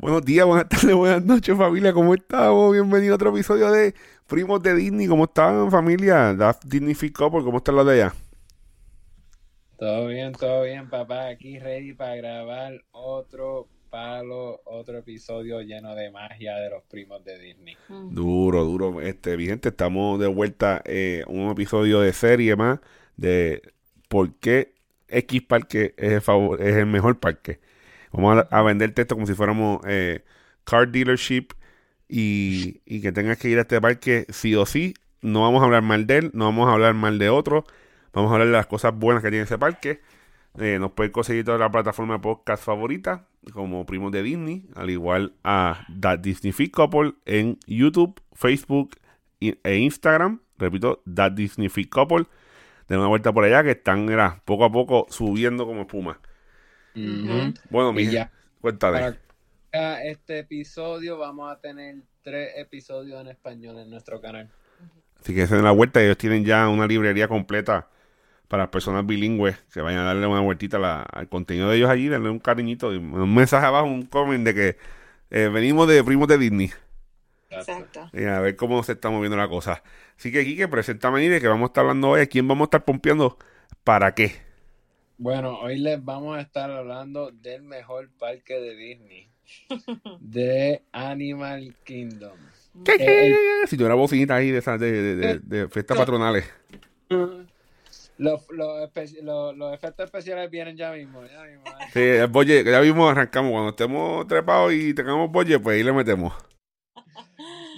Buenos días, buenas tardes, buenas noches, familia. ¿Cómo estamos? Bienvenido a otro episodio de Primos de Disney. ¿Cómo están, familia? Da Disney Fit Couple, ¿cómo están los de allá? Todo bien, todo bien, papá. Aquí ready para grabar otro palo, otro episodio lleno de magia de los primos de Disney. Duro, duro. Este, mi gente, estamos de vuelta eh, un episodio de serie más de por qué X Parque es el, favor, es el mejor parque. Vamos a, a venderte esto como si fuéramos eh, car dealership y, que tengas que ir a este parque sí o sí. No vamos a hablar mal de él, no vamos a hablar mal de otro. Vamos a hablar de las cosas buenas que tiene ese parque. Eh, nos pueden conseguir toda la plataforma de podcast favorita, como Primos de Disney, al igual a That Disney Fit Couple en YouTube, Facebook e Instagram. Repito, That Disney Fit Couple. De una vuelta por allá que están poco a poco subiendo como espuma. Bueno, mi Y ya. cuéntame. Para este episodio vamos a tener tres episodios en español en nuestro canal. Así que se den la vuelta. Ellos tienen ya una librería completa para personas bilingües que vayan a darle una vueltita la- al contenido de ellos allí, darle un cariñito y un mensaje abajo, un comment de que eh, venimos de primos de Disney. Exacto. Y a ver cómo se está moviendo la cosa. Así que, Kike, preséntame y de que vamos a estar hablando hoy. ¿A quién vamos a estar pompeando? ¿Para qué? Bueno, hoy les vamos a estar hablando del mejor parque de Disney, de Animal Kingdom. ¿Qué, Eh, qué? Si tuviera bocinita ahí de, esas de, de, de- de fiestas patronales. Los, los, los- los efectos especiales vienen ya mismo. Ya mismo ¿eh? Sí, el bolle, ya mismo arrancamos. Cuando estemos trepados y tengamos bolle, pues ahí le metemos.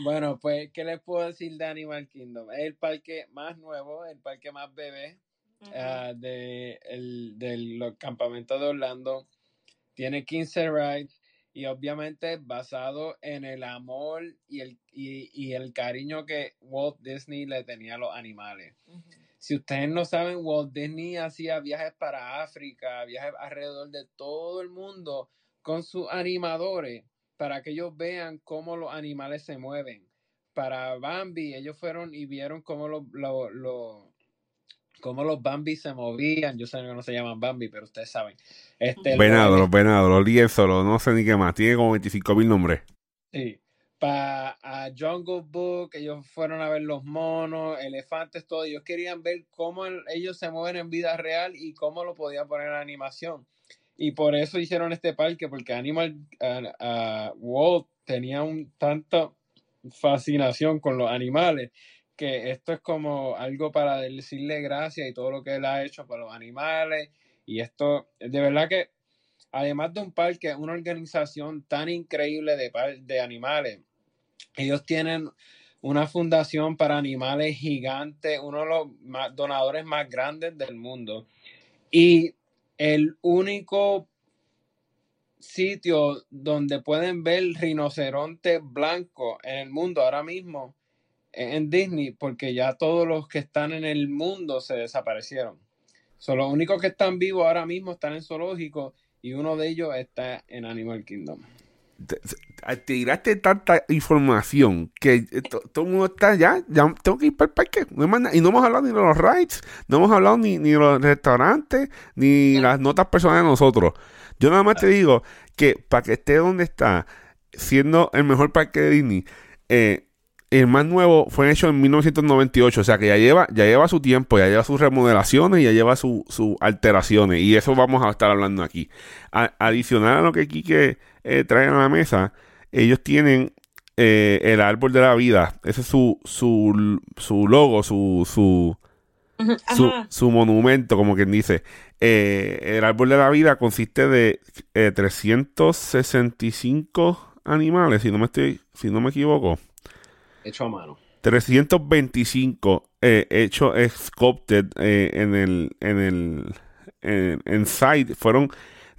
Bueno, pues, ¿qué les puedo decir de Animal Kingdom? Es el parque más nuevo, el parque más bebé ah, de, el, de los campamentos de Orlando. Tiene 15 rides y obviamente basado en el amor y el, y, y el cariño que Walt Disney le tenía a los animales. Si ustedes no saben, Walt Disney hacía viajes para África, viajes alrededor de todo el mundo con sus animadores para que ellos vean cómo los animales se mueven. Para Bambi, ellos fueron y vieron cómo los, los, los- cómo los Bambi se movían. Yo sé que no se llaman Bambi, pero ustedes saben. Este, Venado, los- venados, los lienzos, los no sé ni qué más. Tiene como 25 mil nombres. Sí. Para Jungle Book, ellos fueron a ver los monos, elefantes, todo. Ellos querían ver cómo el- ellos se mueven en vida real y cómo lo podían poner en animación. Y por eso hicieron este parque, porque Animal ah, ah, Walt tenía un tanta fascinación con los animales que esto es como algo para decirle gracias y todo lo que él ha hecho por los animales. Y esto, de verdad que además de un parque, una organización tan increíble de, de animales. Ellos tienen una fundación para animales gigante, uno de los donadores más grandes del mundo. Y el único sitio donde pueden ver rinoceronte blanco en el mundo ahora mismo en Disney, porque ya todos los que están en el mundo se desaparecieron. So, los únicos que están vivos ahora mismo están en zoológico y uno de ellos está en Animal Kingdom. Te, te- tiraste tanta información que eh, to- todo el mundo está ya, ya tengo que ir para el parque. No y no hemos hablado ni de los rides, no hemos hablado ni, ni de los restaurantes, ni las notas personales de nosotros. Yo nada más te digo que para que esté donde está, siendo el mejor parque de Disney, eh, el más nuevo fue hecho en 1998, o sea que ya lleva, ya lleva su tiempo, ya lleva sus remodelaciones, ya lleva sus sus alteraciones, y eso vamos a estar hablando aquí. A- adicional a lo que Quique eh, trae a la mesa, ellos tienen eh, el árbol de la vida, ese es su, su, su logo, su, su, su, su monumento, como quien dice. Eh, el árbol de la vida consiste de eh, 365 animales, si no me estoy, si no me equivoco. Hecho a mano. 325 eh, hecho sculpted eh, en el en el en, en site. Fueron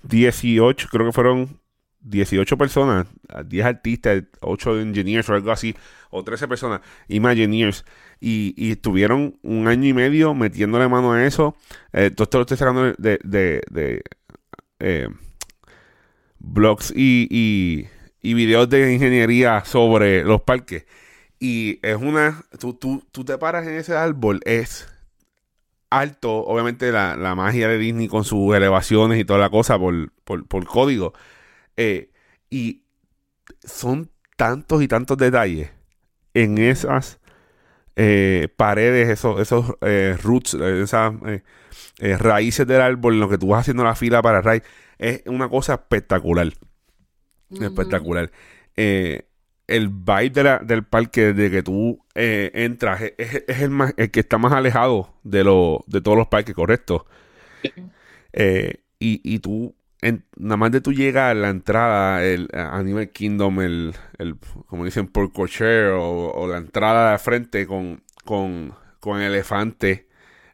18 creo que fueron 18 personas 10 artistas 8 engineers o algo así o 13 personas imagineers. Y, y estuvieron un año y medio metiéndole mano a eso. Eh, todo esto lo estoy sacando de, de, de, eh, blogs y, y, y videos de ingeniería sobre los parques y es una. Tú, tú, tú te paras en ese árbol, es alto, obviamente la, la magia de Disney con sus elevaciones y toda la cosa por, por, por código. Eh, y son tantos y tantos detalles en esas eh, paredes, esos, esos eh, roots, esas raíces del árbol, en lo que tú vas haciendo la fila para raíz. Es una cosa espectacular. Espectacular. El vibe del parque, de que tú entras, es, el, más, el que está más alejado de, lo, de todos los parques, correcto. y, y tú nada más de tú llegar a la entrada, el Animal Kingdom, el, el como dicen, por cocher o, la entrada de frente con, con, con elefante,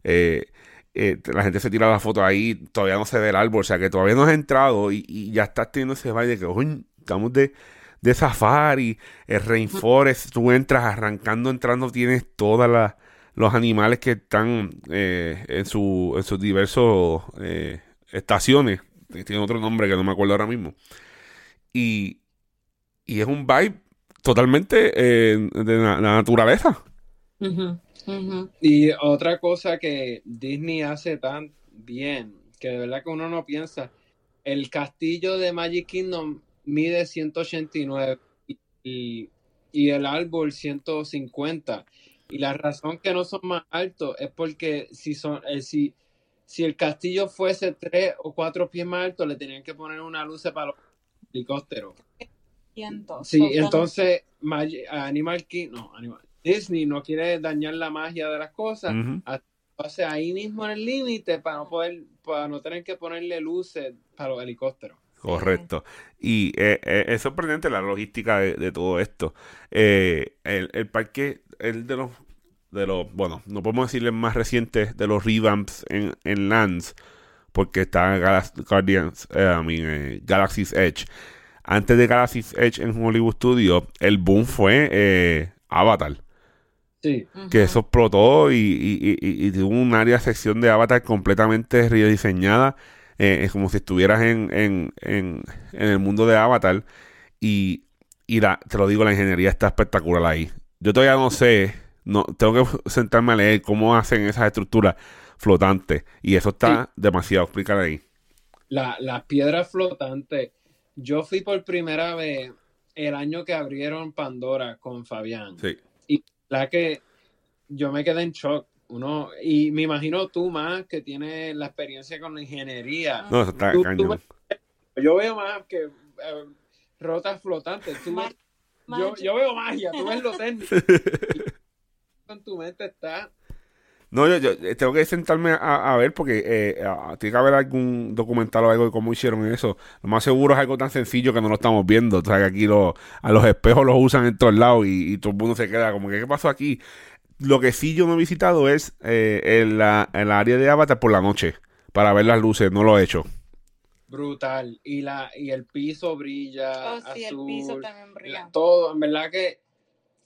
eh, eh, la gente se tira la foto ahí, todavía no se ve el árbol, o sea que todavía no has entrado y, ya estás teniendo ese baile que, hoy estamos de, de safari, el rainforest, tú entras arrancando, entrando, tienes todas los animales que están eh, en, su, en sus diversos estaciones tiene otro nombre que no me acuerdo ahora mismo. Y, y es un vibe totalmente eh, de la, naturaleza. Y otra cosa que Disney hace tan bien, que de verdad que uno no piensa, el castillo de Magic Kingdom mide 189 y, y el árbol 150. Y la razón que no son más altos es porque si son, eh, si si el castillo fuese tres o cuatro pies más alto, le tenían que poner una luz para los helicópteros. Sí, entonces Animal King, no, Animal, Disney no quiere dañar la magia de las cosas. O sea, ahí mismo en el límite para no poder, para no tener que ponerle luces para los helicópteros. Correcto. Y eh, eh, es sorprendente la logística de, todo esto. Eh, el, el parque, el de los de los, bueno, no podemos decirle más recientes de los revamps en, en Lands, porque está Guardians, eh, eh, Galaxy's Edge. Antes de Galaxy's Edge en Hollywood Studio, el boom fue Avatar. Sí. Que eso explotó y, tuvo un área sección de Avatar completamente rediseñada. Es como si estuvieras en, en, en, en, el mundo de Avatar. Y, y la, te lo digo, la ingeniería está espectacular ahí. Yo todavía no sé no tengo que sentarme a leer cómo hacen esas estructuras flotantes y eso está demasiado explicar ahí. las piedras flotantes. Yo fui por primera vez el año que abrieron Pandora con Fabián. Sí. Y la que yo me quedé en shock. Uno, y me imagino tú más que tienes la experiencia con la ingeniería. No, eso está cañón. yo veo más que eh, rotas flotantes. yo, yo, veo magia, tú ves lo técnico. en tu mente está. No, yo, yo, tengo que sentarme a, ver porque eh, tiene que haber algún documental o algo de cómo hicieron eso. Lo más seguro es algo tan sencillo que no lo estamos viendo. O sea, que aquí a los espejos los usan en todos lados y, todo el mundo se queda como que, ¿qué pasó aquí? Lo que sí yo no he visitado es eh, el, la, área de Avatar por la noche para ver las luces. No lo he hecho. Brutal. Y, la, y el piso brilla. Oh, sí, el piso también brilla. todo, en verdad que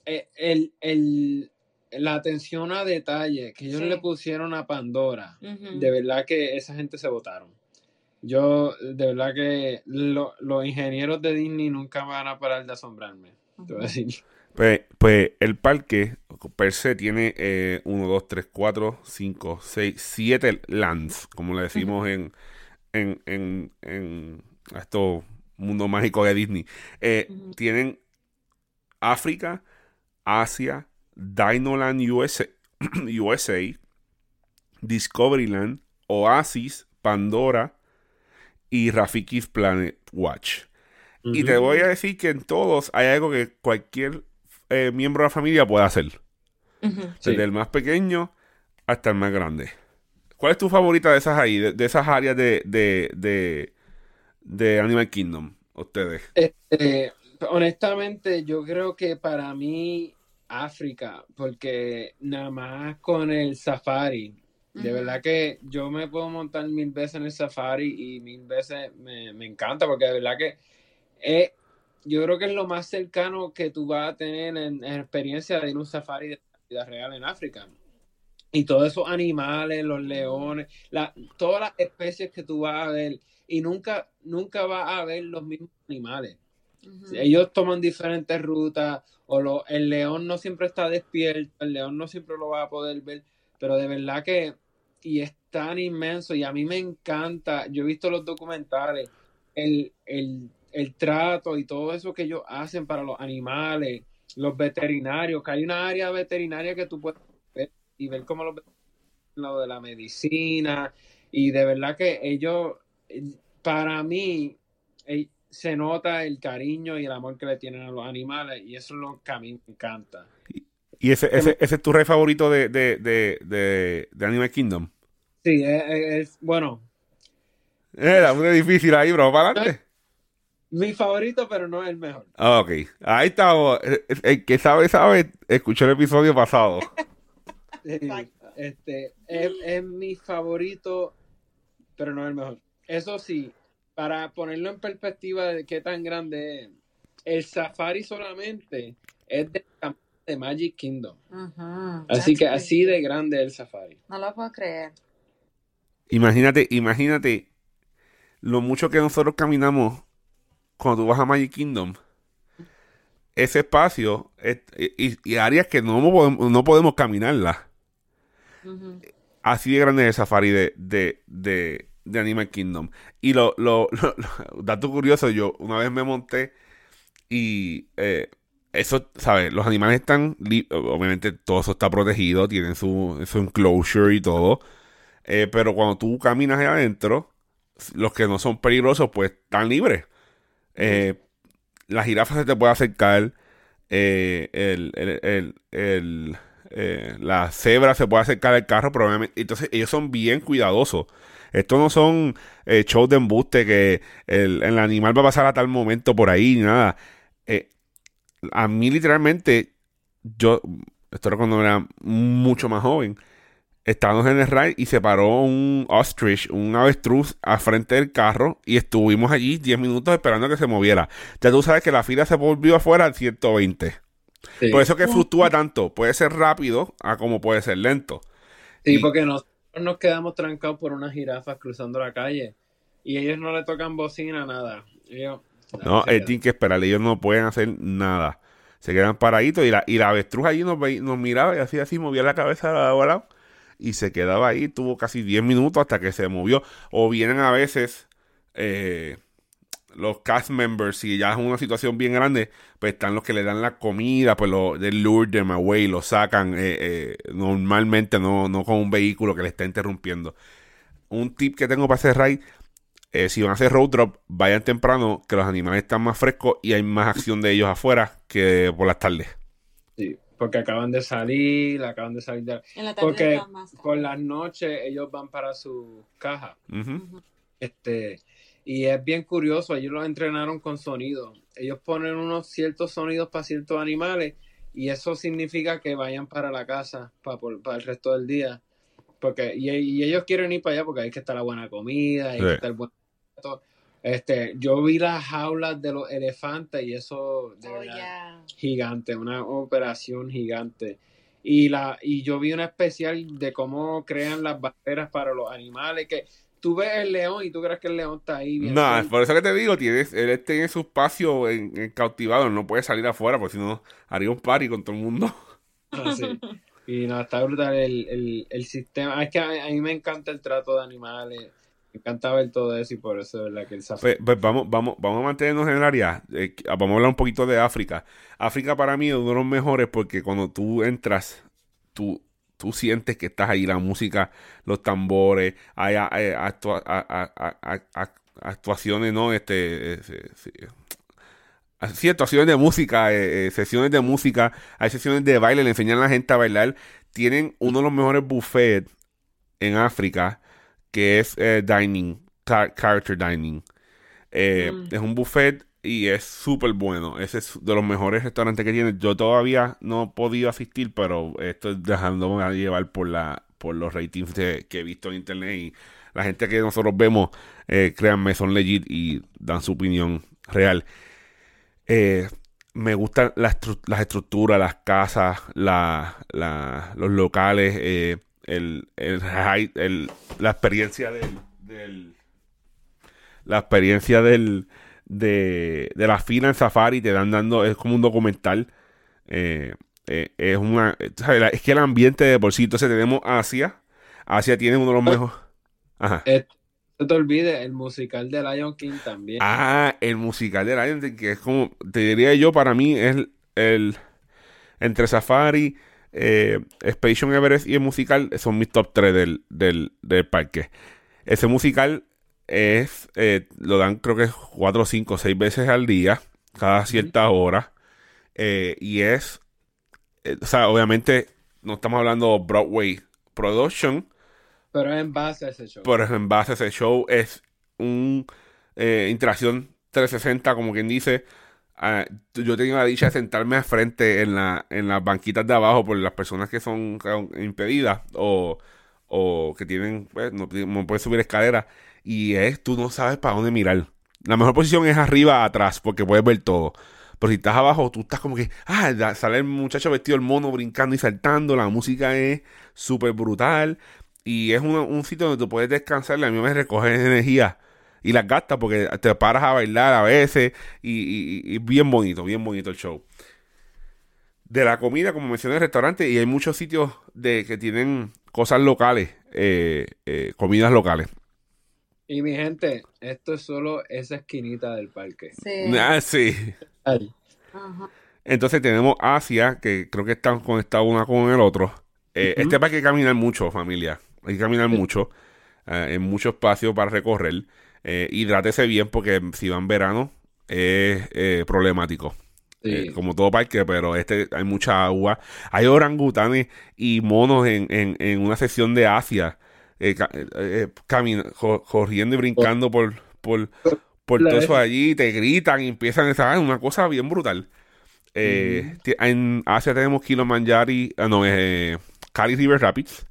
eh, el, el, la atención a detalle que ellos le pusieron a Pandora, de verdad que esa gente se votaron. Yo, de verdad que los ingenieros de Disney nunca van a parar de asombrarme. Pues, pues, el parque per se tiene 1, 2, 3, 4, 5, 6, 7 lands, como le decimos en, en, en, en estos mundo mágico de Disney. Eh, tienen África, Asia, Dinoland USA, USA, Discoveryland, Oasis, Pandora y Rafiki's Planet Watch. Y te voy a decir que en todos hay algo que cualquier eh, miembro de la familia puede hacer. Desde el más pequeño hasta el más grande. ¿Cuál es tu favorita de esas ahí, de, esas áreas de, de, de, Animal Kingdom? Ustedes. Este, honestamente, yo creo que para mí África, porque nada más con el safari, de verdad que yo me puedo montar mil veces en el safari y mil veces me, encanta, porque de verdad que es, yo creo que es lo más cercano que tú vas a tener en, experiencia de ir a un safari de vida real en África. Y todos esos animales, los leones, la, todas las especies que tú vas a ver, y nunca, nunca vas a ver los mismos animales. Ellos toman diferentes rutas, o el león no siempre está despierto, el león no siempre lo va a poder ver, pero de verdad que, y es tan inmenso, y a mí me encanta, yo he visto los documentales, el, el trato y todo eso que ellos hacen para los animales, los veterinarios, que hay una área veterinaria que tú puedes ver y ver cómo los lo de la medicina y de verdad que ellos, para mí, eh, se nota el cariño y el amor que le tienen a los animales y eso es lo que a mí me encanta. ¿Y ese, ese, ese es tu rey favorito de, de, de, de, de Animal Kingdom? Sí, es, es- bueno, Era muy difícil ahí, bro. ¿Para adelante? Mi favorito, pero no es el mejor. Ah, Ok, ahí estamos. El- El que sabe, sabe, escuchó el episodio pasado. Sí, Exacto. este, es, es mi favorito, pero no el mejor. Eso sí, para ponerlo en perspectiva de qué tan grande es, el Safari solamente es de, de Magic Kingdom. Ujú, Así that's que crazy. así de grande es el Safari. No lo puedo creer. Imagínate, imagínate lo mucho que nosotros caminamos cuando tú vas a Magic Kingdom. Ese espacio es- y, y áreas que no podemos, no podemos caminarlas. Así de grande es el safari de, de, de, de Animal Kingdom. Y lo, lo, lo- lo- dato curioso, yo una vez me monté y eh, eso, ¿sabes? Los animales están, obviamente todo eso está protegido, tienen su, su enclosure y todo. Eh, pero cuando tú caminas ahí adentro, los que no son peligrosos, pues están libres. Eh, la jirafa se te puede acercar. eh, el, el, el- eh, la cebra se puede acercar al carro, pero obviamente, entonces ellos son bien cuidadosos. Estos no son shows de embuste que el, el animal va a pasar a tal momento por ahí, ni nada. A mí literalmente, yo, esto era cuando era mucho más joven, estábamos en el ride y se paró un ostrich, un avestruz, al frente del carro y estuvimos allí 10 minutos esperando que se moviera. Ya tú sabes que la fila se volvió afuera al 120. Sí, Por eso que fluctúa tanto. Puede ser rápido a como puede ser lento. Sí, y- porque nosotros nos quedamos trancados por unas jirafas cruzando la calle y ellos no le tocan bocina, nada. Ellos, No, él quedan. tiene que esperar. Ellos no pueden hacer nada. Se quedan paraditos y la, y la avestruz allí nos, nos miraba y así, así movía la cabeza a lado a lado y se quedaba ahí. Tuvo casi 10 minutos hasta que se movió. O vienen a veces eh, los cast members y ya es una situación bien grande, pues están los que le dan la comida, pues lo, del lure them away, lo sacan eh, eh, normalmente, no, no con un vehículo que le está interrumpiendo. Un tip que tengo para hacer ride eh, si van a hacer road drop, vayan temprano, que los animales están más frescos y hay más acción de ellos afuera que por las tardes. Sí, porque acaban de salir, acaban de salir de... En la tarde Porque más por las noches ellos van para su caja. Este, y es bien curioso, ellos los entrenaron con sonido. Ellos ponen unos ciertos sonidos para ciertos animales y eso significa que vayan para la casa para, por- para el resto del día. Porque, y, y ellos quieren ir para allá porque hay que estar la buena comida, hay Sí. que estar el buen. Este, yo vi las jaulas de los elefantes y eso de Oh, verdad, yeah. gigante, una operación gigante. Y la y yo vi una especial de cómo crean las barreras para los animales que tú ves el león y tú crees que el león está ahí No, suelto. por eso que te digo, tienes, él tiene su espacio en, en cautivado, no puede salir afuera, porque si no haría un party con todo el mundo. Ah, sí. Y no, está brutal el, el, el sistema. Es que a, a mí me encanta el trato de animales. Me encanta ver todo eso y por eso es verdad que el safari. Pues, pues vamos, vamos, vamos a mantenernos en el área. eh, que- vamos a hablar un poquito de África. África para mí es uno de los mejores porque cuando tú entras, tú, tú sientes que estás ahí, la música, los tambores, hay, hay actua- a- a- a- actuaciones, ¿no? Este, eh, sí, sí. Actuaciones de música, eh, eh, sesiones de música, hay sesiones de baile, le enseñan a la gente a bailar. Tienen uno de los mejores buffets en África, que es eh, dining, car- character dining. Eh, Mm. Es un buffet y es súper bueno. Ese es de los mejores restaurantes que tiene. Yo todavía no he podido asistir, pero estoy dejándome a llevar por la por los ratings de- que he visto en internet y la gente que nosotros vemos, eh, créanme, son legit y dan su opinión real. Eh, me gustan las, las estructuras, las casas, la- la- los locales, eh, el, el el- la experiencia del, del- la experiencia del de, de la fila en Safari te dan dando, es como un documental. eh, eh, es una, es que el ambiente de por sí, entonces tenemos Asia. Asia tiene uno de los mejores. Ajá. Eh, No te olvides, el musical de Lion King también. Ah, el musical de Lion King, que es como, te diría yo, para mí es el, entre Safari, eh, Expedition Everest y el musical son mis top 3 del, del, del parque. Ese musical es, eh, lo dan creo que 4, 5, 6 veces al día, cada cierta hora. eh, y es, eh, o sea, obviamente no estamos hablando Broadway Production, Pero es en base a ese show. pero en base a ese show es un interacción 360, como quien dice. Ah, yo tenía la dicha de sentarme al frente en, la, en las banquitas de abajo por las personas que son impedidas o, o que tienen, pues, no, no pueden subir escaleras. Y es, tú no sabes para dónde mirar. La mejor posición es arriba, atrás, porque puedes ver todo. Pero si estás abajo, tú estás como que, ah, sale el muchacho vestido el mono brincando y saltando. La música es súper brutal. Y es un, un sitio donde tú puedes descansar. A mí me recoge energía y las gastas porque te paras a bailar a veces. Y, y- y bien bonito, bien bonito el show. De la comida, como mencioné, el restaurante. Y hay muchos sitios de que tienen cosas locales, eh, eh, comidas locales. Y mi gente, esto es solo esa esquinita del parque. Sí. Ah, sí. Ajá. Entonces tenemos Asia, que creo que están conectados una con el otro. Eh. Este parque hay que caminar mucho, familia. Hay que caminar Sí. mucho. eh, en mucho espacio para recorrer. Eh, hidrátese bien porque si va en verano es eh, problemático. sí. Eh, como todo parque, pero este hay mucha agua. Hay orangutanes y monos en, en, en una sección de Asia. eh, eh, corriendo y brincando por, por, por todo eso allí, te gritan y empiezan a ¿sabes? una cosa bien brutal. En Asia tenemos Kilimanjaro, ah, no, eh, Cali River Rapids.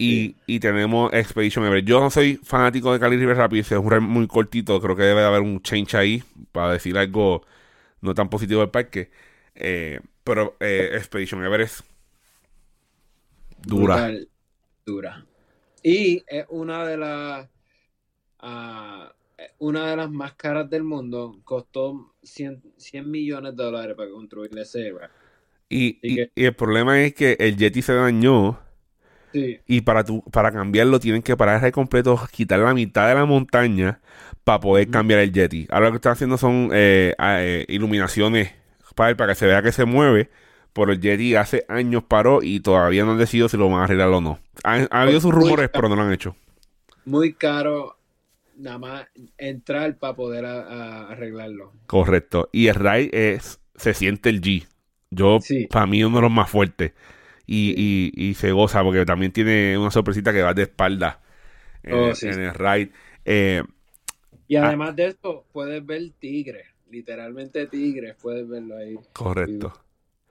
Y, y tenemos Expedition Everest. Yo no soy fanático de Cali River Rapids, es un ride muy cortito, creo que debe de haber un change ahí para decir algo no tan positivo del parque. Eh, pero eh, Expedition Everest dura. Brutal, dura. Y es una de las ah, una de las más caras del mundo. Costó 100, 100 millones de dólares para construirle ese. Y, Sí y- que- y el problema es que el Yeti se dañó Sí, y para, tu, para cambiarlo tienen que parar el completo, quitar la mitad de la montaña para poder cambiar el Yeti. Ahora lo que están haciendo son eh, ah, eh, iluminaciones para, para que se vea que se mueve. Pero el Yeti hace años paró y todavía no han decidido si lo van a arreglar o no. Ha, ha habido sus Muy rumores, pero no lo han hecho. muy caro nada más entrar para poder a- a arreglarlo. Correcto. Y el ride es, se siente el G. Yo, Sí. para mí, uno de los más fuertes. Y, y, y se goza porque también tiene una sorpresita que va de espalda en, Oh, el- sí, en sí. el ride. Eh, Y Ah. además de esto, puedes ver tigres, literalmente tigres, puedes verlo ahí. correcto.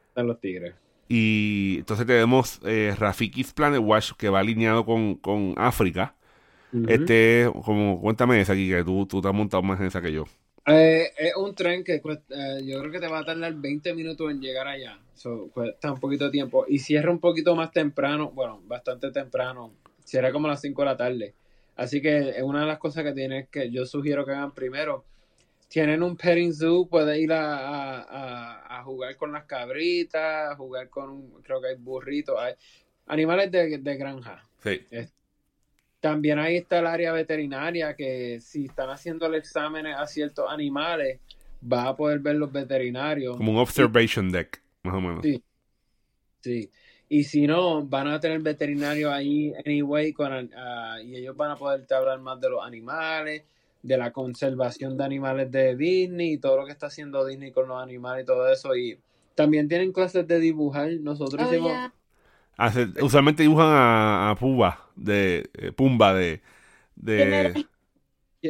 Están los tigres. Y entonces tenemos eh, Rafiki's Planet Watch que va alineado con, con África. Ujú. Este, como, cuéntame esa aquí, que tú, tú te has montado más en esa que yo. Eh, es un tren que cuesta, eh, yo creo que te va a tardar 20 minutos en llegar allá. So, cuesta un poquito de tiempo. Y cierra un poquito más temprano, bueno, bastante temprano. Cierra como a las 5 de la tarde. Así que es una de las cosas que tienes que yo sugiero que hagan primero. Tienen un petting zoo, puedes ir a, a- jugar con las cabritas, a jugar con, creo que hay burritos, hay animales de, de granja. Sí. También ahí está el área veterinaria que si están haciendo exámenes a ciertos animales, vas a poder ver los veterinarios. Como un observation deck, más o menos. Sí. Sí. Y si no, van a tener veterinarios ahí anyway con, ah, y ellos van a poderte hablar más de los animales, de la conservación de animales de Disney y todo lo que está haciendo Disney con los animales y todo eso. Y también tienen clases de dibujar. Nosotros Oh, hicimos, yeah. Hace- usualmente dibujan a, a Pumba, de, eh, Pumba de, de,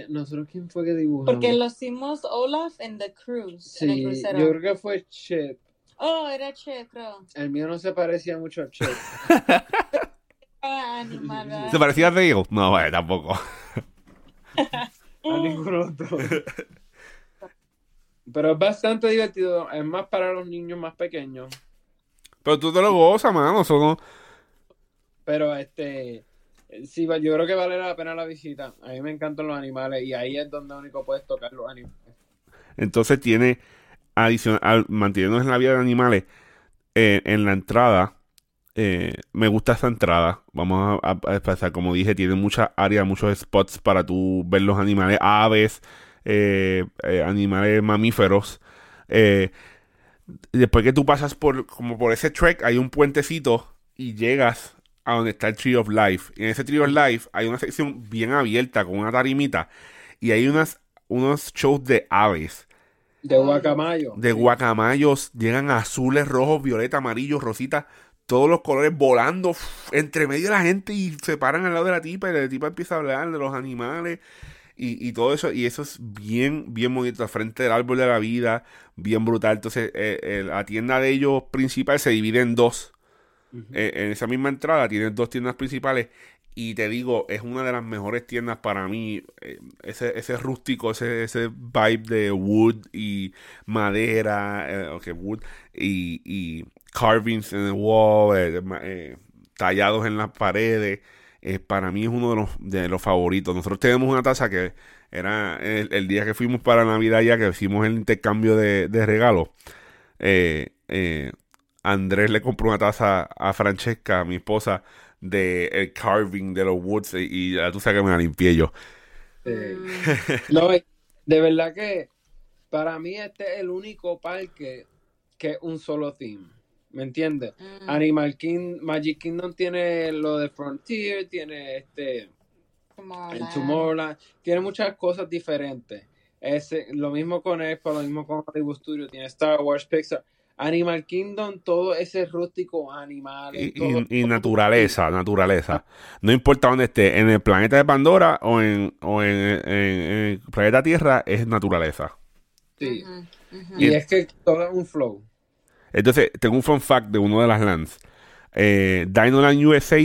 nosotros quién fue que dibujamos. Porque lo hicimos Olaf en The Cruise, en el Sí, crucero. yo creo que fue Chip. Oh, era Che, creo. El mío no se parecía mucho a Chip. Ah, animal. ¿Se parecía a Dale? No, vale, tampoco. a ningún otro. Pero es bastante divertido. Es más para los niños más pequeños. Pero tú te lo gozas, mano. Pero este. Sí, va- yo creo que vale la pena la visita. A mí me encantan los animales y ahí es donde único puedes tocar los animales. Entonces tiene, adicional, manteniéndonos en la vida de animales, eh, en la entrada, eh, me gusta esa entrada. Vamos a, empezar. Como dije, tiene muchas áreas, muchos spots para tú ver los animales, aves, eh, eh, animales mamíferos. Eh, después que tú pasas por, como por ese trek, hay un puentecito y llegas a donde está el Tree of Life. Y en ese Tree of Life hay una sección bien abierta con una tarimita y hay unas, unos shows de aves De guacamayo. de guacamayos llegan azules, rojos, violeta, amarillos, rositas, todos los colores volando entre medio de la gente y se paran al lado de la tipa y la tipa empieza a hablar de los animales y, y todo eso. Y eso es bien, bien bonito, al frente del árbol de la vida, bien brutal. Entonces, eh, eh, la tienda de ellos principal se divide en dos. Eh, en esa misma entrada tienen dos tiendas principales y te digo, es una de las mejores tiendas para mí. eh, ese, ese rústico, ese, ese vibe de wood y madera, eh, wood y, y carvings en el wall, eh, tallados en las paredes. para mí es uno de los, de los favoritos. Nosotros tenemos una taza que era el, día que fuimos para Navidad ya que hicimos el intercambio de, de regalos. Andrés le compró una taza a Francesca, mi esposa, de el carving de los woods y, ya tú sabes que me la limpié yo. Eh. No, y de verdad que para mí este es el único parque que es un solo theme. ¿Me entiendes? Mm. Animal King, Magic Kingdom tiene lo de Frontier, tiene este el Tomorrowland. Tomorrowland, tiene muchas cosas diferentes. Ese, lo mismo con Expo, lo mismo con Hollywood Studio, tiene Star Wars, Pixar. Animal Kingdom, todo ese rústico animal. Y, todo- y- y naturaleza, naturaleza. No importa dónde esté, en el planeta de Pandora o en, o en, en- en el planeta Tierra, es naturaleza. Sí. Y es que todo es un flow. Entonces, tengo un fun fact de uno de las lands. Eh, Dinoland USA,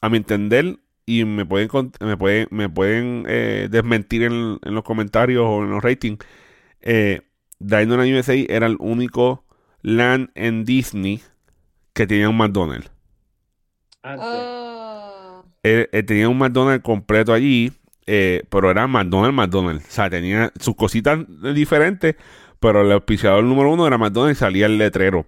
a mi entender, y me pueden me pueden, me pueden eh, desmentir en, en los comentarios o en los ratings, eh, Dinoland USA era el único land en Disney que tenía un McDonald's. Antes. Oh. Él, él tenía un McDonald's completo allí, eh, pero era McDonald's, McDonald's. O sea, tenía sus cositas diferentes, pero el auspiciador número uno era McDonald's y salía el letrero.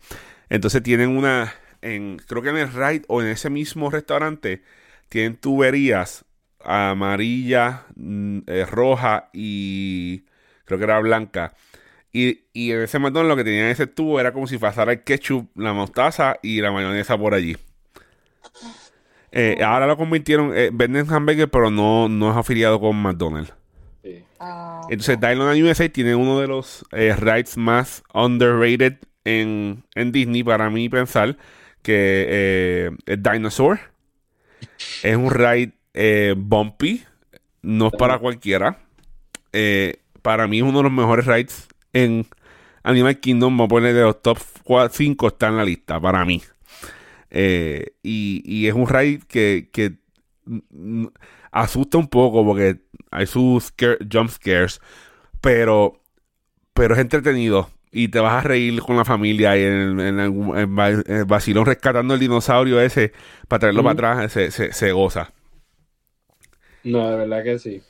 Entonces tienen una, en, creo que en el ride o en ese mismo restaurante, tienen tuberías amarilla, mm, eh, roja y creo que era blanca. Y, y en ese McDonald's lo que tenía en ese tubo era como si pasara el ketchup, la mostaza y la mayonesa por allí. Eh, ahora lo convirtieron, eh, venden hamburger, pero no, no es afiliado con McDonald's. Sí. Oh. Entonces, Dinoland USA tiene uno de los eh, rides más underrated en, en Disney, para mí pensar, que eh, es Dinosaur. Es un ride eh, bumpy, no es para cualquiera. Eh, para mí es uno de los mejores rides en Animal Kingdom. A poner de los top 5 está en la lista, para mí. Eh, y, y es un ride que, que asusta un poco porque hay sus scare- jump scares, pero, pero es entretenido y te vas a reír con la familia y en, en en vacilón rescatando el dinosaurio ese para traerlo para atrás, se, se- se goza. No, de verdad que sí.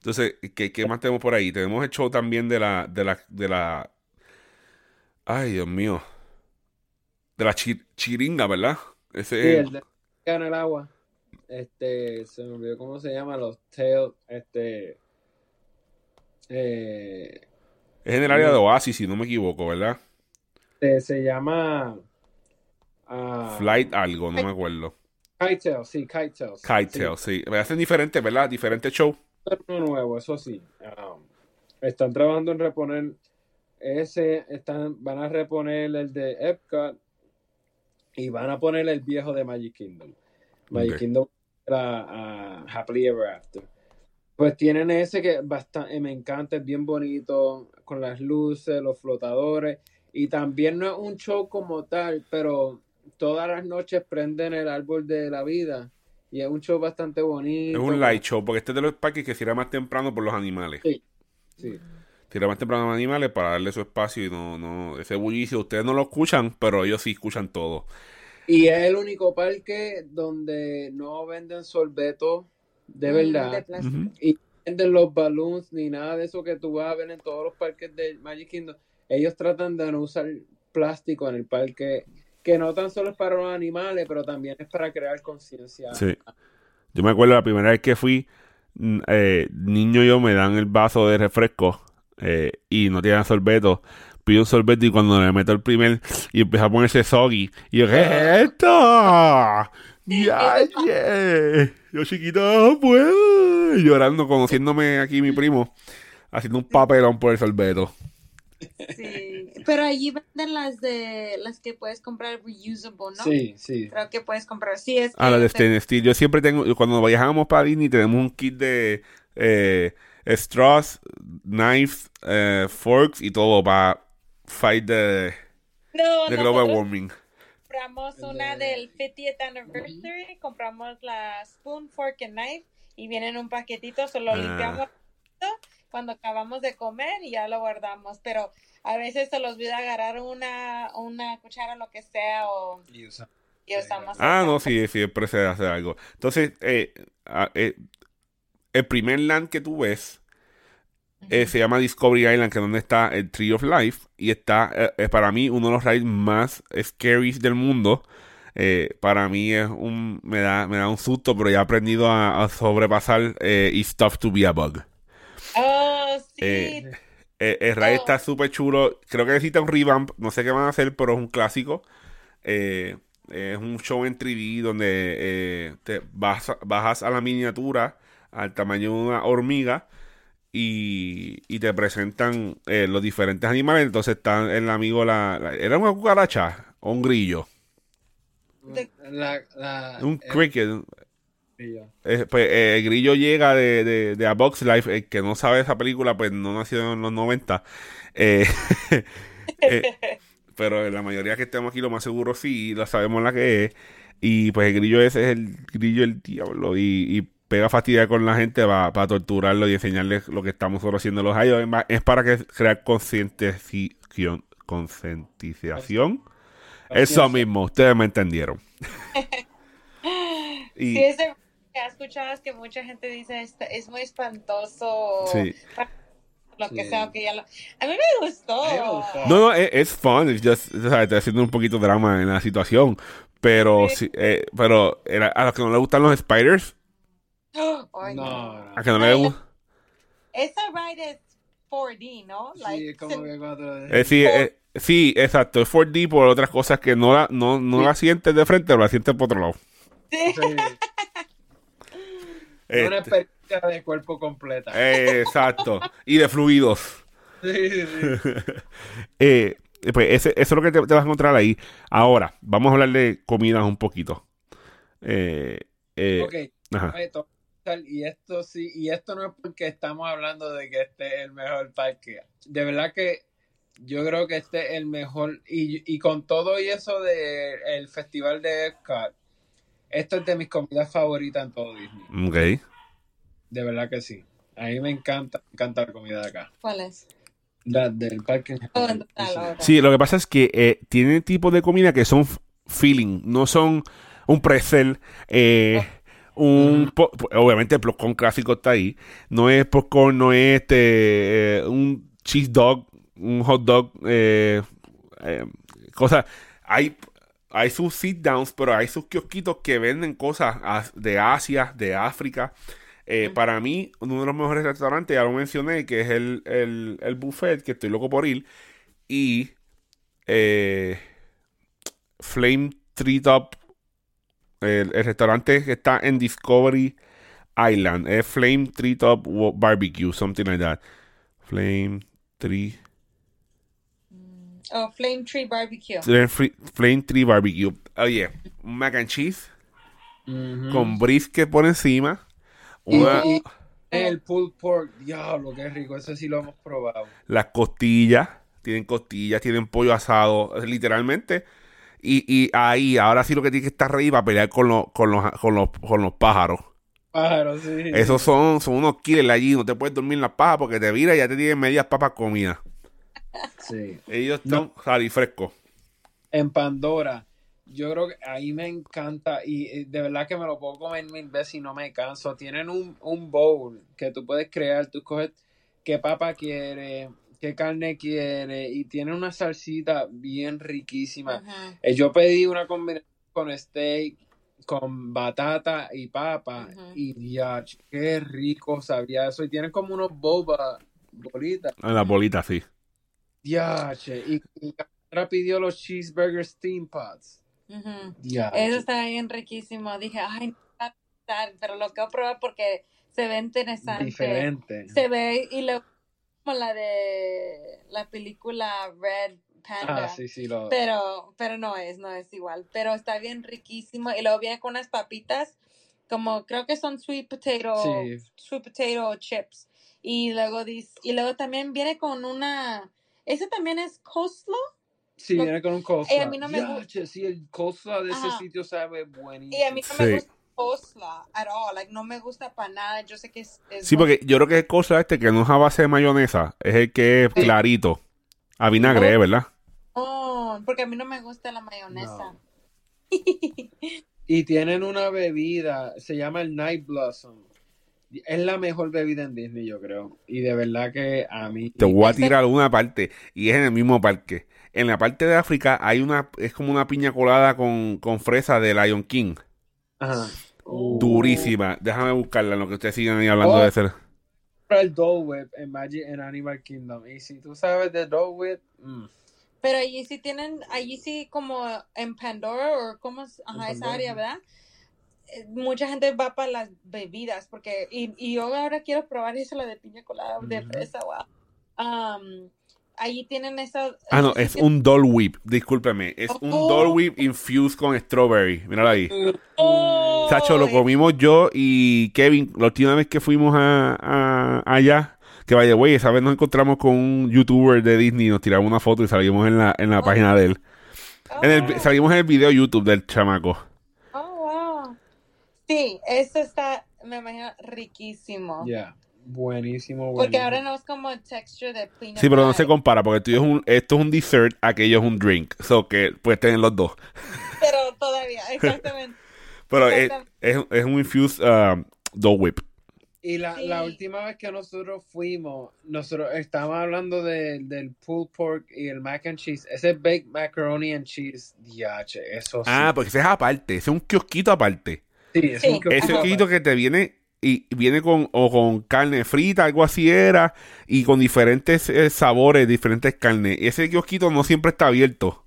Entonces, ¿qué, qué más tenemos por ahí? Tenemos el show también de la, de la, de la, ay Dios mío, de la chi- chiringa, ¿verdad? Sí, Ese, el de en el agua. Este, se me olvidó cómo se llama, los tail, este, eh, es en el área de Oasis, si no me equivoco, ¿verdad? se, se llama ah, Flight algo, no me acuerdo. Kitetail, sí, Kitetail. Kitetail, sí. Me hacen diferente, ¿verdad? Diferente show. Uno nuevo, eso sí. Um, están trabajando en reponer ese, están, van a reponer el de Epcot y van a poner el viejo de Magic Kingdom. Magic. Kingdom era ah, Happily Ever After. Pues tienen ese que bastante, me encanta, es bien bonito, con las luces, los flotadores, y también no es un show como tal, pero todas las noches prenden el árbol de la vida, y es un show bastante Es bonito. un light show, porque este es de los parques que cierra más temprano por los animales. Sí. Cierra más temprano los animales para darle su espacio y no, no, ese bullicio. Ustedes no lo escuchan, pero ellos sí escuchan todo. Y es el único parque donde no venden sorbetos de Mm, verdad. de. Y no venden los balloons ni nada de eso que tú vas a ver en todos los parques de Magic Kingdom. Ellos tratan de no usar plástico en el parque que no tan solo es para los animales, pero también es para crear conciencia. Sí. Yo me acuerdo la primera vez que fui, eh, niño yo me dan el vaso de refresco eh, y no tienen sorbeto. Pido un sorbeto y cuando le meto el primer y empieza a ponerse soggy. Y yo, ¿qué es esto? ¡Ya, yeah! Yo chiquito, no puedo. Y llorando, conociéndome aquí mi primo, haciendo un papelón por el sorbeto. Sí, pero allí venden las de las que puedes comprar reusable, ¿no? Sí, sí. Creo que puedes comprar. Sí, es Ah, la que de stainless steel. Yo siempre tengo, cuando viajamos para Disney, tenemos un kit de eh, straws, knives, eh, forks y todo para fight the, No, the global warming. compramos una del 50th anniversary, compramos la spoon, fork and knife y viene en un paquetito, solo Ah. limpiamos cuando acabamos de comer y ya lo guardamos, pero a veces se los olvida agarrar una, una cuchara, lo que sea, o Y usa- y usamos Ah, no, sí, siempre se hace algo. Entonces, eh, ah, eh, el primer land que tú ves eh, se llama Discovery Island, que es donde está el Tree of Life, y está, eh, es para mí, uno de los rides más scary del mundo. Eh, para mí es un, me da, me da un susto, pero ya he aprendido a, a sobrepasar eh, It's tough to be a bug. Oh, sí. Eh, Eh, el ride Oh. está súper chulo. Creo que necesita un revamp. No sé qué van a hacer, pero es un clásico. Eh, es un show en 3D donde eh, te vas, bajas a la miniatura al tamaño de una hormiga y, y te presentan eh, los diferentes animales. Entonces está el amigo, la, la- ¿era una cucaracha o un grillo? De- La, la, Un el cricket. Eh, pues, eh, el grillo llega de, de, de A Box Life. El que no sabe esa película, pues no nació en los 90. Eh, eh, pero la mayoría que estemos aquí, lo más seguro sí, la sabemos la que es. Y pues el grillo ese es el grillo del diablo. Y, y pega fastidiar con la gente para torturarlo y enseñarles lo que estamos nosotros haciendo los años. Es para que crear concientización. Concientización. Eso mismo, ustedes me entendieron. y, Sí, ese que has escuchado es que mucha gente dice "Está- es muy espantoso, sí. lo que Sí. sea, que ya lo... A mí me gustó. No, no, es, es fun. it's just, o sea, estoy haciendo un poquito de drama en la situación. Pero, Sí. sí, eh, pero era- a los que no les gustan los spiders, Ay, No, no. a que no les gustan. Esa ride es 4D, ¿no? Sí, Like, es como que cuando... Eh, sí, eh, sí, exacto. Es 4D por otras cosas que no la, no, no Sí. la sientes de frente, pero la sientes por otro lado. Sí. Sí, Este, una experiencia de cuerpo completa. eh, exacto. Y de fluidos. Sí, sí, sí. Eh, pues ese- eso es lo que te, te vas a encontrar ahí. Ahora, vamos a hablar de comidas un poquito. Eh, eh, Ok, ajá. Y esto sí, y esto no es porque estamos hablando de que este es el mejor parque. De verdad que yo creo que este es el mejor, y, y con todo y eso de el festival de Epcot, esto es de mis comidas favoritas en todo Disney. Ok. De verdad que sí. A mí me encanta, me encanta la comida de acá. ¿Cuál es? La del parque. Oh. Sí, lo que pasa es que eh, tiene tipos de comida que son feeling, no son un pretzel, eh, un po- obviamente el popcorn clásico está ahí, no es popcorn, no es este eh, un cheese dog, un hot dog, eh, eh, cosas, hay hay sus sit downs, pero hay sus kiosquitos que venden cosas as- de Asia, de África. Eh, para mí, uno de los mejores restaurantes, ya lo mencioné, que es el, el, el buffet, que estoy loco por ir. Y eh, Flame Treetop, el, el restaurante que está en Discovery Island, es Flame Treetop Wa- Barbecue, something like that. Flame Tree, Oh, Flame Tree Barbecue. Flame, Flame Tree Barbecue. Oye, un mac and cheese con brisket por encima. Una, y el pulled pork, diablo, qué rico, eso sí lo hemos probado. las costillas, tienen costillas, tienen pollo asado, literalmente. Y, y ahí, ahora sí lo que tiene que estar reír para pelear con los, con los, con los, con los pájaros. Pájaro, sí. Esos son, son unos killers allí, no te puedes dormir en las pajas porque te vira y ya te tienen medias papas comidas. Sí. Ellos No. son sal y frescos. En Pandora, yo creo que ahí me encanta y de verdad que me lo puedo comer mil veces y no me canso. Tienen un, un bowl que tú puedes crear, tú coges qué papa quieres, qué carne quiere y tiene una salsita bien riquísima. Eh, yo pedí una combinación con steak, con batata y papa y ya, qué rico sabía eso. Y tienen como unos boba, bolitas. En la bolita, sí. Ya, y, y Cassandra pidió los cheeseburger steam pots. Ujú. Ya. Eso está bien riquísimo. Dije, ay, no va a gustar", pero lo quiero probar porque se ve interesante. Diferente. Se ve y lo como la de la película Red Panda. Ah, sí, sí, lo... Pero, pero no es, no es igual. Pero está bien riquísimo. Y luego viene con unas papitas, como creo que son sweet potato, Sí. sweet potato chips. Y luego dice, y luego también viene con una, ese también es coleslaw. Sí, lo- viene con un coleslaw. Eh, a mí no me gusta. Sí, el coleslaw de ese Ajá. sitio sabe buenísimo. Y a mí no Sí. me gusta coleslaw at all. Like, no me gusta para nada. Yo sé que es, es Sí, porque yo creo que es cosa este que no es a base de mayonesa, es el que es Sí. clarito. A vinagre, Oh. ¿verdad? No, porque a mí no me gusta la mayonesa. No. Y tienen una bebida, se llama el Night Blossom. Es la mejor bebida en Disney, yo creo. Y de verdad que a mí. Te voy a tirar una parte y es en el mismo parque. En la parte de África hay una, es como una piña colada con, con fresa de Lion King. Ajá. Uh. Durísima. Déjame buscarla en lo que ustedes siguen ahí hablando Oh. de ser. el Dole Whip en Magic en Animal Kingdom. Y si tú sabes de Dole Whip, mm, Pero allí sí tienen, allí sí como en Pandora o como es, ajá, esa área. ¿verdad? Eh, Mucha gente va para las bebidas porque y, y yo ahora quiero probar eso la de piña colada de fresa, wow. Um, allí tienen esa Ah, no, es un Dole Whip. Discúlpeme. Es un Oh. Dole Whip infused con strawberry. Míralo ahí. ¡Oh! Sacho, lo comimos yo y Kevin la última vez que fuimos a, a- allá. Que vaya, güey, esa vez nos encontramos con un youtuber de Disney, nos tiramos una foto y salimos en la, en la Oh. página de él. En el, salimos en el video YouTube del chamaco. Sí, eso está, me imagino, riquísimo. ya. Buenísimo, Porque buenísimo. ahora no es como el texture de piña Sí, pero no se compara, porque el tuyo es un, esto es un dessert, aquello es un drink. So que puedes tener los dos. Pero todavía, exactamente. Pero es, Exactamente. es, es un infused um, Dole Whip. Y la, Sí. la última vez que nosotros fuimos, nosotros estábamos hablando de- del pulled pork y el mac and cheese. Ese baked macaroni and cheese, diache, eso sí. Ah, porque ese es aparte, ese es un kiosquito aparte. Sí, es Sí. un kiosquito Ese kiosquito que te viene y viene con o con carne frita, algo así era, y con diferentes eh, sabores, diferentes carnes. Ese kiosquito no siempre está abierto.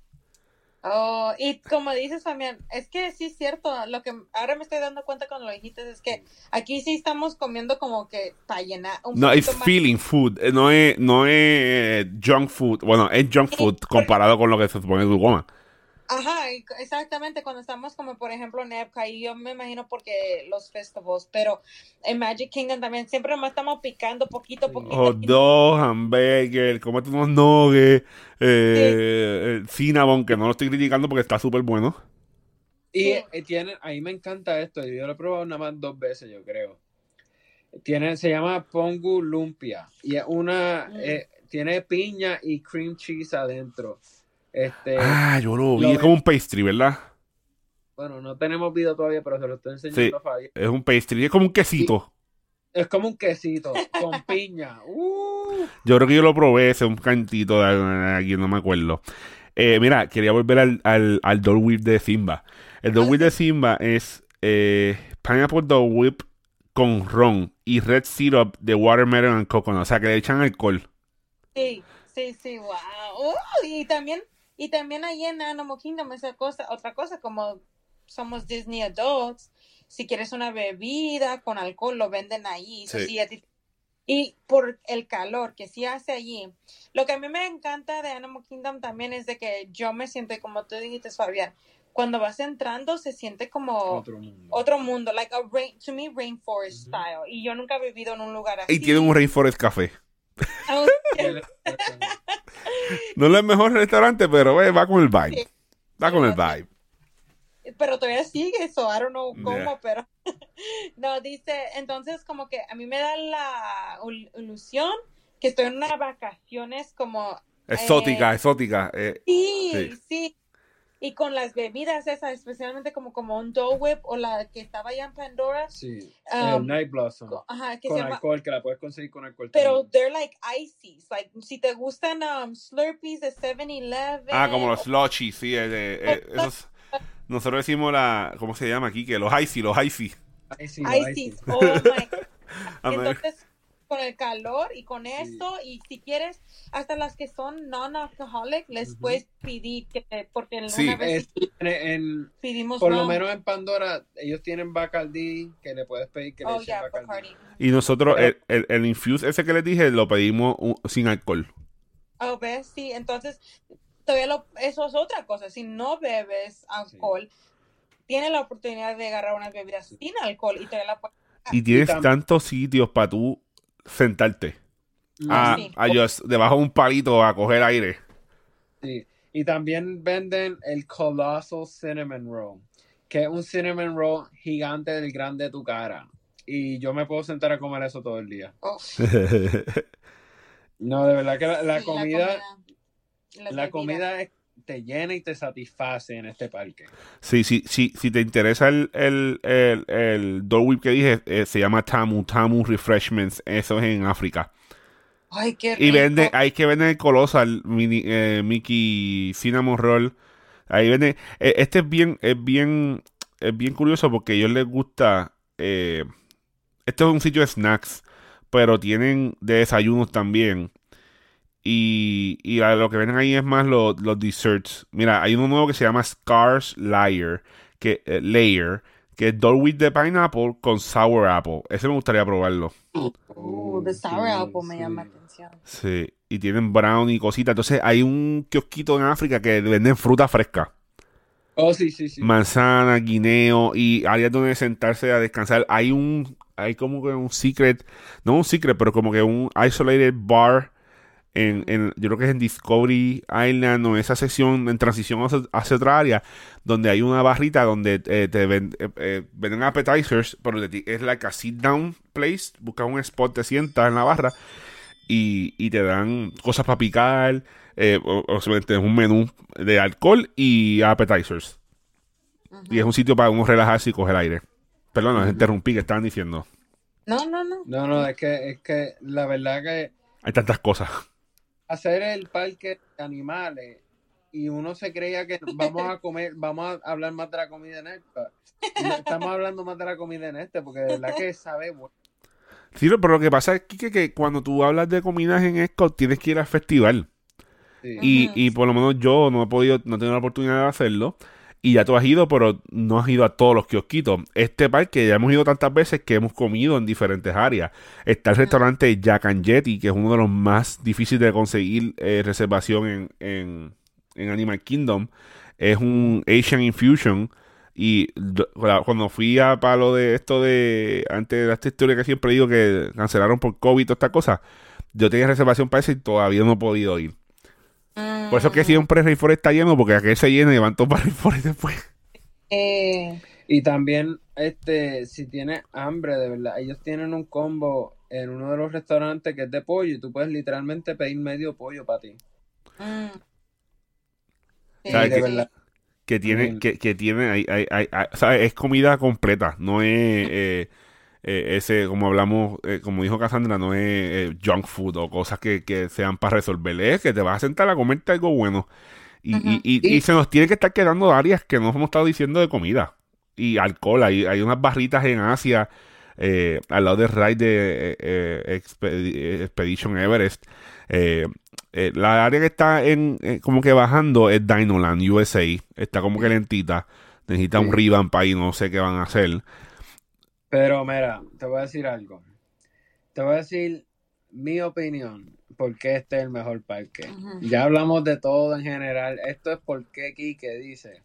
Oh, y como dices también, es que sí es cierto, lo que ahora me estoy dando cuenta cuando lo dijiste es que aquí sí estamos comiendo como que para llenar un No es feeling food, eh, no es, no es junk food. Bueno, es junk food comparado con lo que se supone que tú comas. Ajá, exactamente, cuando estamos como por ejemplo en Epcot, y yo me imagino porque los festivals, pero en Magic Kingdom también siempre nomás estamos picando poquito, poquito. Hot dog, hamburger, comete unos nuggets, eh, eh, cinnamon, que no lo estoy criticando porque está súper bueno. Y eh, tienen, a mí me encanta esto, yo lo he probado nada más dos veces, yo creo. Tiene, se llama Pongu Lumpia y es una, Mm. eh, tiene piña y cream cheese adentro. Este, Ah, yo lo vi, lo es como un pastry, ¿verdad? bueno, no tenemos video todavía, pero se lo estoy enseñando a Fabi. Es un pastry, es como un quesito. Es como un quesito con piña. Uh, Yo creo que yo lo probé, ese un cantito de aquí, no me acuerdo. Eh, mira, quería volver al, al, al Dole Whip de Simba. El Dole Ah, Whip de Simba es eh, Pineapple Dole Whip con ron y red syrup de watermelon and coconut. O sea, que le echan alcohol. Sí, sí, sí, wow. Uh, y también, y también ahí en Animal Kingdom esa cosa, otra cosa, como somos Disney Adults, si quieres una bebida con alcohol, lo venden ahí. Sí. y por el calor que sí hace allí. Lo que a mí me encanta de Animal Kingdom también es de que yo me siento, como tú dijiste, Fabián, cuando vas entrando se siente como otro mundo. otro mundo, like a rain, to me rainforest Ujú. style. Y yo nunca he vivido en un lugar así. Y tiene un Rainforest Café. Ah, No es el mejor restaurante, pero eh, va con el vibe. Sí. Va con el vibe. pero todavía sigue eso, I don't know cómo, Yeah. pero no, dice, entonces como que a mí me da la ilusión que estoy en unas vacaciones como Exótica, Eh, exótica. eh. sí, Sí. sí, Y con las bebidas esas, especialmente como, como un Dole Whip o la que estaba allá en Pandora. Sí, Um, el Night Blossom. co- Ajá, que con se llama... alcohol, que la puedes conseguir con alcohol. Pero también. they're like ices. Like, si te gustan um, Slurpees de 7-Eleven. Ah, como los slushy, sí. eh, eh, eh, esos, nosotros decimos la. ¿Cómo se llama aquí? Que los icy, los icy. Sí, ay, Ices. sí. Oh my. Entonces, con el calor y con esto, y si quieres, hasta las que son non-alcoholic, les puedes pedir, que porque en Sí. una vez en, pedimos por lo no. menos en Pandora, ellos tienen Bacardi, que le puedes pedir que le Oh, echen yeah, Bacardi. Bacardi. Y nosotros, Pero- el, el, el infuse ese que les dije, lo pedimos un- sin alcohol. Oh, ¿ves? Sí, entonces, todavía lo, eso es otra cosa. Si no bebes alcohol, tienes la oportunidad de agarrar unas bebidas sin alcohol y todavía la puedes... Y tienes tantos sitios para tú sentarte. Ah, A, sí. a just debajo de un palito a coger aire. sí. Y también venden el Colossal Cinnamon Roll, que es un cinnamon roll gigante del grande de tu cara. Y yo me puedo sentar a comer eso todo el día. Oh, No, de verdad que la, la sí, comida, y las la comida es- te llena y te satisface en este parque. Sí, sí, sí, si te interesa el, el, el, el Dole Whip que dije, eh, se llama Tamu, Tamu Refreshments, eso es en África. Ay, qué Y rico. vende, hay que vender el Colossal mini, eh, Mickey Cinnamon Roll. Ahí vende. eh, este es bien, es bien, es bien curioso porque a ellos les gusta. Eh, este es un sitio de snacks, pero tienen de desayunos también. Y, y a lo que venden ahí es más los, los desserts. Mira, hay uno nuevo que se llama Scars Layer, que, eh, Layer, que es Dole Whip de pineapple con sour apple. Ese me gustaría probarlo. Uh, the sour Sí, apple me sí. llama la atención. Sí, y tienen brown y cositas. Entonces hay un kiosquito en África que venden fruta fresca. Oh, sí, sí, sí. Manzana, guineo y áreas donde sentarse a descansar. Hay un, hay como que un secret, no un secret, pero como que un isolated bar en, en yo creo que es en Discovery Island o esa sección en transición hacia, hacia otra área donde hay una barrita donde eh, te ven- eh, eh, venden appetizers, pero de ti- es like a sit down place. Buscas un spot, te sientas en la barra y, y te dan cosas para picar, eh, o, o simplemente es un menú de alcohol y appetizers. Y es un sitio para uno relajarse y coger aire. Perdón, les interrumpí, que estaban diciendo. No, no, no. No, no, es que, es que la verdad que Hay tantas cosas. Hacer el parque de animales y uno se creía que vamos a comer, vamos a hablar más de la comida en esta. Estamos hablando más de la comida en este, porque de verdad que sabe bueno. Sí, pero lo que pasa es que, que cuando tú hablas de comidas en Escort, tienes que ir al festival. Sí. Y, y por lo menos yo no he podido, no he tenido la oportunidad de hacerlo. Y ya tú has ido, pero no has ido a todos los kiosquitos. Este parque ya hemos ido tantas veces que hemos comido en diferentes áreas. Está el restaurante Jack and Jetty, que es uno de los más difíciles de conseguir eh, reservación en, en, en Animal Kingdom. Es un Asian Infusion. Y cuando fui a palo de esto de, antes de esta historia que siempre digo que cancelaron por COVID y toda esta cosa, yo tenía reservación para eso y todavía no he podido ir. Por eso es que siempre Rainforest está lleno, porque aquel se llena y van todos para Rainforest después. Eh, Y también, este, si tienes hambre, de verdad, ellos tienen un combo en uno de los restaurantes que es de pollo y tú puedes literalmente pedir medio pollo para ti. mm. Sí. Que tiene, Mm. que, que tiene, hay- hay- hay- hay- ¿sabes? Es comida completa, no es eh, eh, ese, como hablamos, eh, como dijo Cassandra, no es eh, junk food o cosas que, que sean para resolver, es que te vas a sentar a comerte algo bueno. Y, y, y, y se nos tiene que estar quedando áreas que no hemos estado diciendo de comida. Y alcohol, hay, hay unas barritas en Asia, eh, al lado del ride de eh, eh, Expedi- Expedition Everest. Eh, eh, la área que está en eh, como que bajando es Dinoland, USA. Está como que lentita. Necesita un revamp ahí, no sé qué van a hacer. Pero mira, te voy a decir algo. Te voy a decir mi opinión, por qué este es el mejor parque. Ya hablamos de todo en general. Esto es por qué Kike dice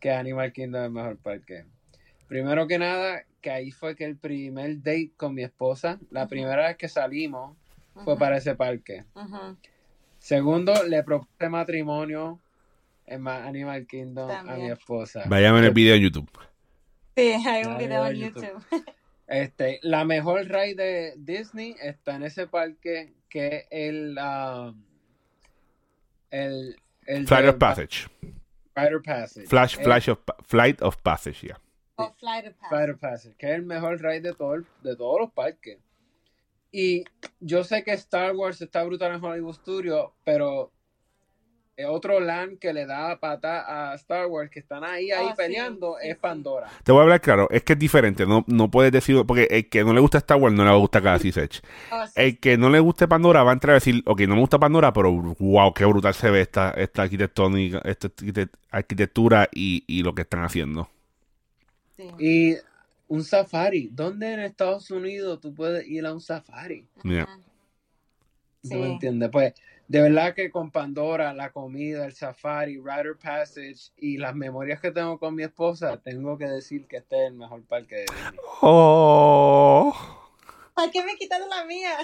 que Animal Kingdom es el mejor parque. Primero que nada, que ahí fue que el primer date con mi esposa, la primera vez que salimos, fue para ese parque. Segundo, le propuse matrimonio en Ma- Animal Kingdom a mi esposa. Vayan a ver el video en YouTube. Sí, hay un video en YouTube. YouTube. Este, la mejor ride de Disney está en ese parque que es el um, el, el Flight de of Passage. Flight Rider Passage. Flash, Eh, Flash of, Flight of Passage, ya. O Flight of Passage. Rider Passage, que es el mejor ride de, todo el- de todos los parques. Y yo sé que Star Wars está brutal en Hollywood Studios, pero otro land que le da pata a Star Wars, que están ahí, ahí Oh, sí, peleando, sí, es sí. Pandora. Te voy a hablar claro, es que es diferente, no, no puedes decir, porque el que no le gusta Star Wars no le gusta Galaxy's Edge. Oh, sí. El que no le guste Pandora va a entrar a decir, ok, no me gusta Pandora, pero wow, qué brutal se ve esta, esta arquitectónica, esta arquitect- arquitectura y, y lo que están haciendo. Sí. Y un safari. ¿Dónde en Estados Unidos tú puedes ir a un safari? Mira. Ujú. ¿Tú Sí. me entiendes? Pues de verdad que con Pandora, la comida, el safari, Rider Passage y las memorias que tengo con mi esposa, tengo que decir que este es el mejor parque de Disney. Oh. ¿Para qué me quitaron la mía?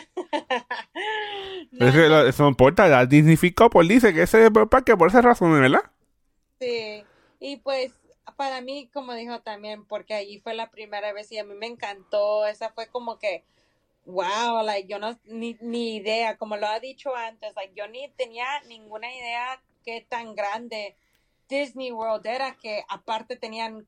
No, Es que lo- eso no importa, la Disney Fit Couple dice que ese es el parque por esa razón, ¿verdad? Sí, y pues para mí, como dijo también, porque allí fue la primera vez y a mí me encantó, esa fue como que, wow, like, yo no, ni, ni idea, como lo ha dicho antes, like, yo ni tenía ninguna idea qué tan grande Disney World era, que aparte tenían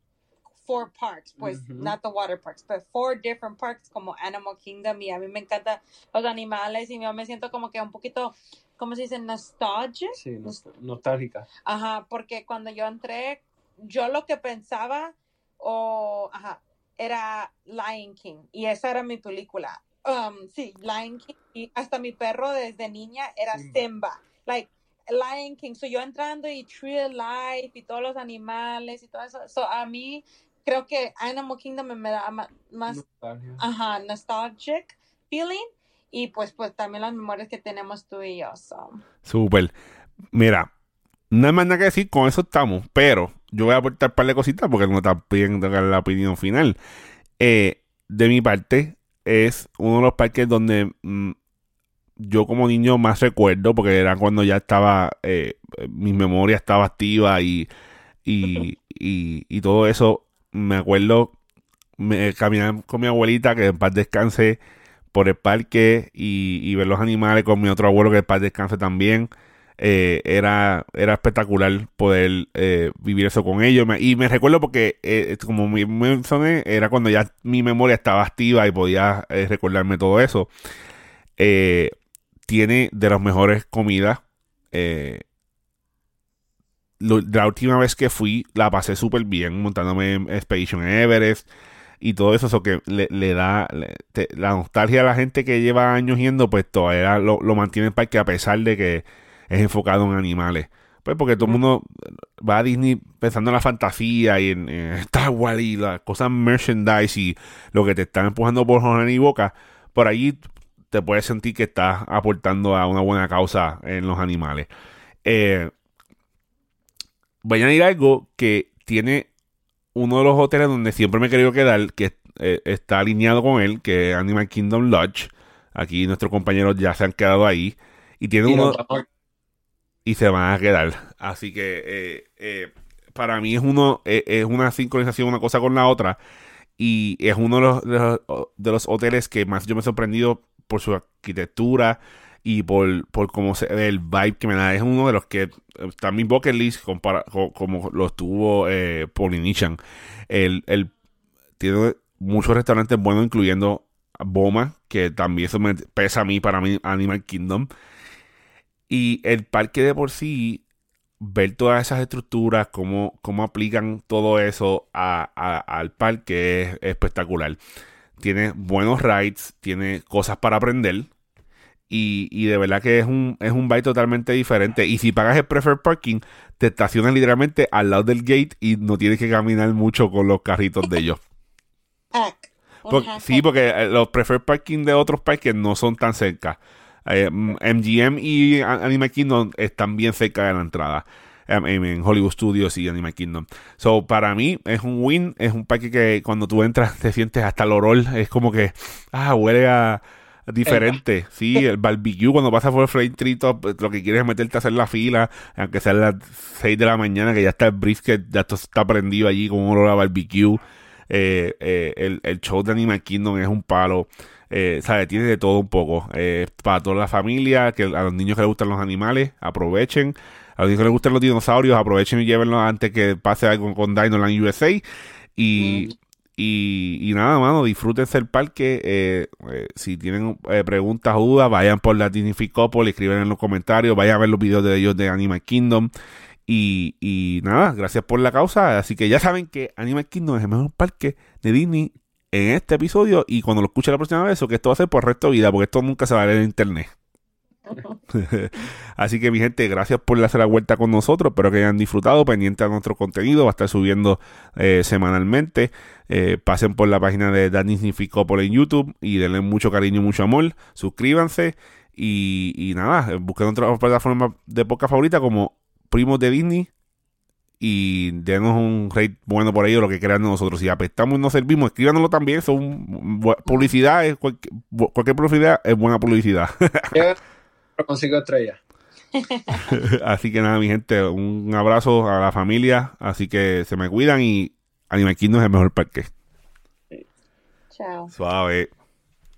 four parks, pues, not the water parks, but four different parks como Animal Kingdom y a mí me encantan los animales y yo me siento como que un poquito, ¿cómo se dice? Nostalgia. Sí, nost- nostálgica. Ajá, porque cuando yo entré, yo lo que pensaba, o, ajá, era Lion King, y esa era mi película. Um, sí, Lion King, y hasta mi perro desde niña era Simba. Simba. Like, Lion King, so yo entrando y Tree of Life y todos los animales y todo eso, so a mí creo que Animal Kingdom me da más, Nostalgia. ajá, nostalgic feeling, y pues, pues también las memorias que tenemos tú y yo, so. Súper. Mira, no hay más nada que decir, con eso estamos, pero yo voy a aportar un par de cositas porque no está pidiendo la opinión final. Eh, de mi parte, es uno de los parques donde mm, yo como niño más recuerdo, porque era cuando ya estaba, eh, mi memoria estaba activa y, y, y, todo eso. Me acuerdo me, caminar con mi abuelita, que en paz descanse, por el parque y, y ver los animales con mi otro abuelo, que en paz descanse también. Eh, era, era espectacular poder eh, vivir eso con ellos. Y me recuerdo porque, eh, como me mencioné, era cuando ya mi memoria estaba activa y podía recordarme todo eso. Tiene de las mejores comidas. La última vez que fui, la pasé súper bien montándome en Expedition Everest y todo eso, eso que le, da la nostalgia a la gente que lleva años yendo, pues todavía lo, lo mantiene en parque a pesar de que es enfocado en animales. Pues porque todo el mundo va a Disney pensando en la fantasía y en, en Star Wars y las cosas merchandise y lo que te están empujando por jornada y boca. Por allí te puedes sentir que estás aportando a una buena causa en los animales. Eh, voy a añadir algo que tiene uno de los hoteles donde siempre me he querido quedar, que eh, está alineado con él, que es Animal Kingdom Lodge. Aquí nuestros compañeros ya se han quedado ahí. Y tiene Y uno nos vamos- y se van a quedar. Así que eh, eh, para mí es uno eh, es una sincronización una cosa con la otra y es uno de los, de los, hoteles que más yo me he sorprendido por su arquitectura y por, por cómo se el vibe que me da. Es uno de los que está en mi bucket list compara- co- como lo estuvo eh, Polynesian. El, el, tiene muchos restaurantes buenos, incluyendo Boma, que también eso me pesa a mí para mí Animal Kingdom. Y el parque de por sí, ver todas esas estructuras, cómo, cómo aplican todo eso a- a- al parque es espectacular. Tiene buenos rides, tiene cosas para aprender. Y, y de verdad que es un, es un vibe totalmente diferente. Y si pagas el preferred parking, te estacionas literalmente al lado del gate y no tienes que caminar mucho con los carritos de ellos. Por- sí, porque eh, los preferred parking de otros parques no son tan cerca. Eh, MGM y Animal Kingdom están bien cerca de la entrada. em, en Hollywood Studios y Animal Kingdom. So, para mí es un win, es un parque que cuando tú entras te sientes hasta el olor, es como que, ah, huele a diferente. Sí, el barbecue cuando pasas por el Flame Tree Top, pues, lo que quieres es meterte a hacer la fila, aunque sea a las 6 de la mañana, que ya está el brisket, ya esto está prendido allí con un olor a barbecue. Eh, eh, el, el show de Animal Kingdom es un palo. Eh, ¿sabe? Tiene de todo un poco. Eh, para toda la familia, que a los niños que les gustan los animales, aprovechen. A los niños que les gustan los dinosaurios, aprovechen y llévenlos antes que pase algo con Dinoland USA. Y, y, y, nada, mano, disfrútense el parque. Eh, eh, si tienen eh, preguntas o dudas, vayan por la Disneyficópolis, escriben en los comentarios, vayan a ver los videos de ellos de Animal Kingdom. Y, y nada, gracias por la causa. Así que ya saben que Animal Kingdom es el mejor parque de Disney en este episodio. Y cuando lo escuchen la próxima vez, o que esto va a ser por el resto de vida, porque esto nunca se va a ver en internet. Así que mi gente, gracias por hacer la vuelta con nosotros. Espero que hayan disfrutado, pendiente a nuestro contenido. Va a estar subiendo eh, semanalmente. Eh, pasen por la página de Danny por en YouTube y denle mucho cariño y mucho amor. Suscríbanse y, y nada, busquen otra plataforma de podcast favorita como Primos de Disney y denos un rate bueno por ello, lo que crean de nosotros. Si apestamos y no servimos, escríbanoslo también. Son publicidad, es cualquier, cualquier publicidad es buena publicidad. consigo estrella. así que nada, mi gente, un abrazo a la familia. Así que se me cuidan y Anime Kingdom es el mejor parque. Chao. Suave.